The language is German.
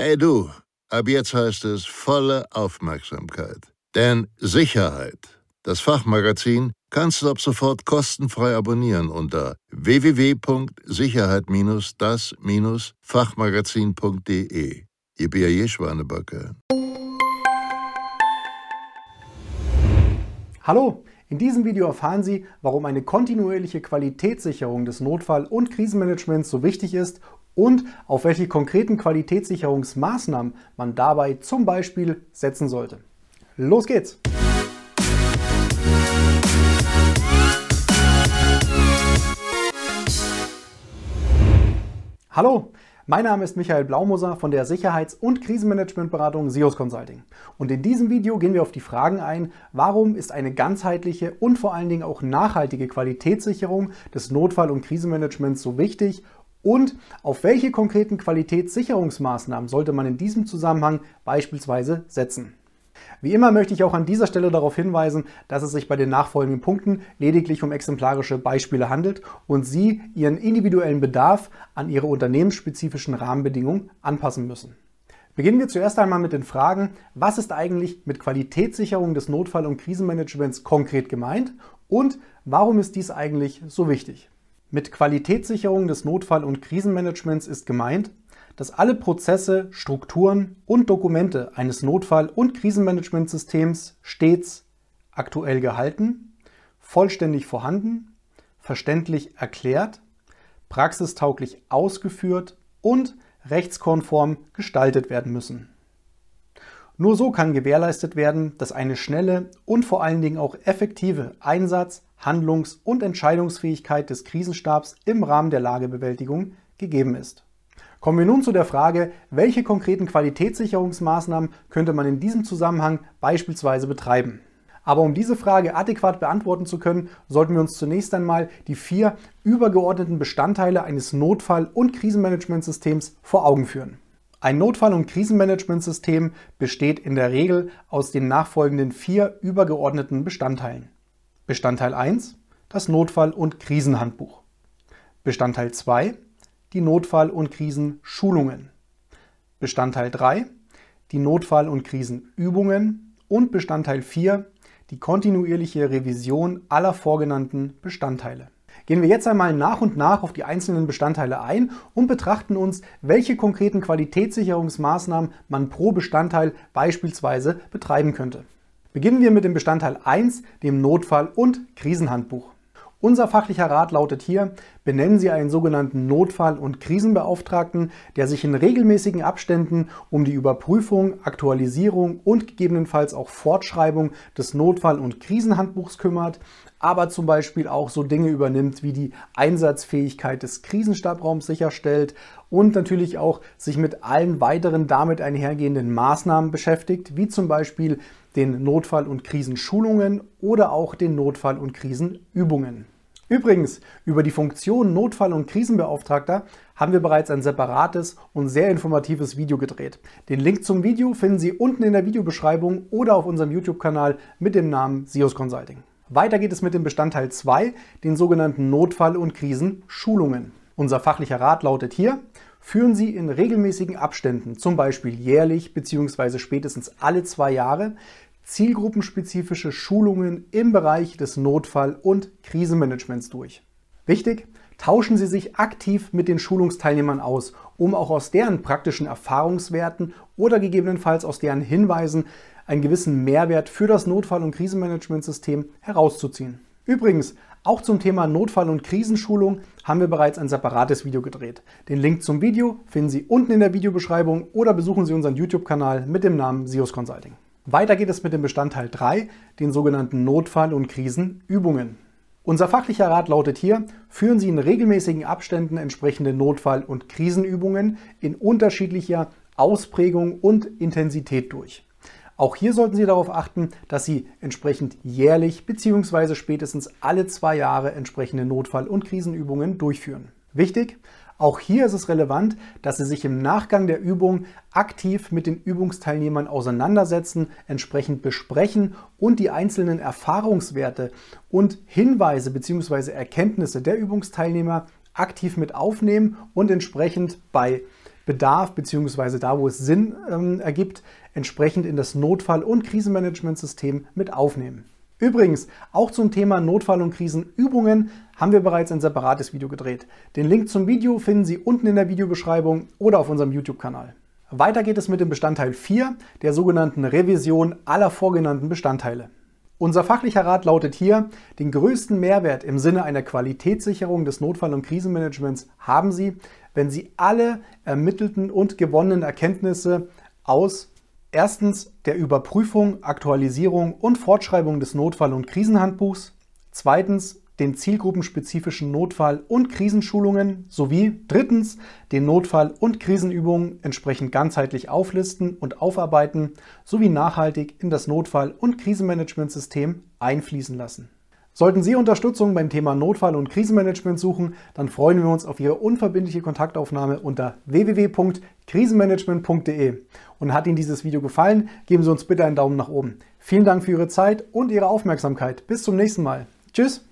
Hey du, ab jetzt heißt es volle Aufmerksamkeit. Denn Sicherheit, das Fachmagazin, kannst du ab sofort kostenfrei abonnieren unter www.sicherheit-das-fachmagazin.de. Ihr B.A.J. Schwanebacke. Hallo, in diesem Video erfahren Sie, warum eine kontinuierliche Qualitätssicherung des Notfall- und Krisenmanagements so wichtig ist und auf welche konkreten Qualitätssicherungsmaßnahmen man dabei zum Beispiel setzen sollte. Los geht's! Hallo, mein Name ist Michael Blaumoser von der Sicherheits- und Krisenmanagementberatung SIOS Consulting. Und in diesem Video gehen wir auf die Fragen ein, warum ist eine ganzheitliche und vor allen Dingen auch nachhaltige Qualitätssicherung des Notfall- und Krisenmanagements so wichtig und auf welche konkreten Qualitätssicherungsmaßnahmen sollte man in diesem Zusammenhang beispielsweise setzen. Wie immer möchte ich auch an dieser Stelle darauf hinweisen, dass es sich bei den nachfolgenden Punkten lediglich um exemplarische Beispiele handelt und Sie Ihren individuellen Bedarf an Ihre unternehmensspezifischen Rahmenbedingungen anpassen müssen. Beginnen wir zuerst einmal mit den Fragen, was ist eigentlich mit Qualitätssicherung des Notfall- und Krisenmanagements konkret gemeint und warum ist dies eigentlich so wichtig? Mit Qualitätssicherung des Notfall- und Krisenmanagements ist gemeint, dass alle Prozesse, Strukturen und Dokumente eines Notfall- und Krisenmanagementsystems stets aktuell gehalten, vollständig vorhanden, verständlich erklärt, praxistauglich ausgeführt und rechtskonform gestaltet werden müssen. Nur so kann gewährleistet werden, dass eine schnelle und vor allen Dingen auch effektive Einsatz-, Handlungs- und Entscheidungsfähigkeit des Krisenstabs im Rahmen der Lagebewältigung gegeben ist. Kommen wir nun zu der Frage, welche konkreten Qualitätssicherungsmaßnahmen könnte man in diesem Zusammenhang beispielsweise betreiben? Aber um diese Frage adäquat beantworten zu können, sollten wir uns zunächst einmal die vier übergeordneten Bestandteile eines Notfall- und Krisenmanagementsystems vor Augen führen. Ein Notfall- und Krisenmanagementsystem besteht in der Regel aus den nachfolgenden vier übergeordneten Bestandteilen. Bestandteil 1, das Notfall- und Krisenhandbuch. Bestandteil 2, die Notfall- und Krisenschulungen. Bestandteil 3, die Notfall- und Krisenübungen. Und Bestandteil 4, die kontinuierliche Revision aller vorgenannten Bestandteile. Gehen wir jetzt einmal nach und nach auf die einzelnen Bestandteile ein und betrachten uns, welche konkreten Qualitätssicherungsmaßnahmen man pro Bestandteil beispielsweise betreiben könnte. Beginnen wir mit dem Bestandteil 1, dem Notfall- und Krisenhandbuch. Unser fachlicher Rat lautet hier, benennen Sie einen sogenannten Notfall- und Krisenbeauftragten, der sich in regelmäßigen Abständen um die Überprüfung, Aktualisierung und gegebenenfalls auch Fortschreibung des Notfall- und Krisenhandbuchs kümmert, aber zum Beispiel auch so Dinge übernimmt, wie die Einsatzfähigkeit des Krisenstabraums sicherstellt und natürlich auch sich mit allen weiteren damit einhergehenden Maßnahmen beschäftigt, wie zum Beispiel den Notfall- und Krisenschulungen oder auch den Notfall- und Krisenübungen. Übrigens, über die Funktion Notfall- und Krisenbeauftragter haben wir bereits ein separates und sehr informatives Video gedreht. Den Link zum Video finden Sie unten in der Videobeschreibung oder auf unserem YouTube-Kanal mit dem Namen SIOS Consulting. Weiter geht es mit dem Bestandteil 2, den sogenannten Notfall- und Krisenschulungen. Unser fachlicher Rat lautet hier, führen Sie in regelmäßigen Abständen, zum Beispiel jährlich bzw. spätestens alle zwei Jahre, zielgruppenspezifische Schulungen im Bereich des Notfall- und Krisenmanagements durch. Wichtig, tauschen Sie sich aktiv mit den Schulungsteilnehmern aus, um auch aus deren praktischen Erfahrungswerten oder gegebenenfalls aus deren Hinweisen einen gewissen Mehrwert für das Notfall- und Krisenmanagementsystem herauszuziehen. Übrigens, auch zum Thema Notfall- und Krisenschulung haben wir bereits ein separates Video gedreht. Den Link zum Video finden Sie unten in der Videobeschreibung oder besuchen Sie unseren YouTube-Kanal mit dem Namen SIOS Consulting. Weiter geht es mit dem Bestandteil 3, den sogenannten Notfall- und Krisenübungen. Unser fachlicher Rat lautet hier, führen Sie in regelmäßigen Abständen entsprechende Notfall- und Krisenübungen in unterschiedlicher Ausprägung und Intensität durch. Auch hier sollten Sie darauf achten, dass Sie entsprechend jährlich bzw. spätestens alle zwei Jahre entsprechende Notfall- und Krisenübungen durchführen. Wichtig, auch hier ist es relevant, dass Sie sich im Nachgang der Übung aktiv mit den Übungsteilnehmern auseinandersetzen, entsprechend besprechen und die einzelnen Erfahrungswerte und Hinweise bzw. Erkenntnisse der Übungsteilnehmer aktiv mit aufnehmen und entsprechend bei Bedarf bzw. da, wo es Sinn ähm, ergibt, entsprechend in das Notfall- und Krisenmanagementsystem mit aufnehmen. Übrigens, auch zum Thema Notfall- und Krisenübungen haben wir bereits ein separates Video gedreht. Den Link zum Video finden Sie unten in der Videobeschreibung oder auf unserem YouTube-Kanal. Weiter geht es mit dem Bestandteil 4, der sogenannten Revision aller vorgenannten Bestandteile. Unser fachlicher Rat lautet hier, den größten Mehrwert im Sinne einer Qualitätssicherung des Notfall- und Krisenmanagements haben Sie, wenn Sie alle ermittelten und gewonnenen Erkenntnisse aus erstens der Überprüfung, Aktualisierung und Fortschreibung des Notfall- und Krisenhandbuchs, zweitens den zielgruppenspezifischen Notfall- und Krisenschulungen sowie drittens den Notfall- und Krisenübungen entsprechend ganzheitlich auflisten und aufarbeiten sowie nachhaltig in das Notfall- und Krisenmanagementsystem einfließen lassen. Sollten Sie Unterstützung beim Thema Notfall- und Krisenmanagement suchen, dann freuen wir uns auf Ihre unverbindliche Kontaktaufnahme unter www.krisenmanagement.de. Und hat Ihnen dieses Video gefallen, geben Sie uns bitte einen Daumen nach oben. Vielen Dank für Ihre Zeit und Ihre Aufmerksamkeit. Bis zum nächsten Mal. Tschüss!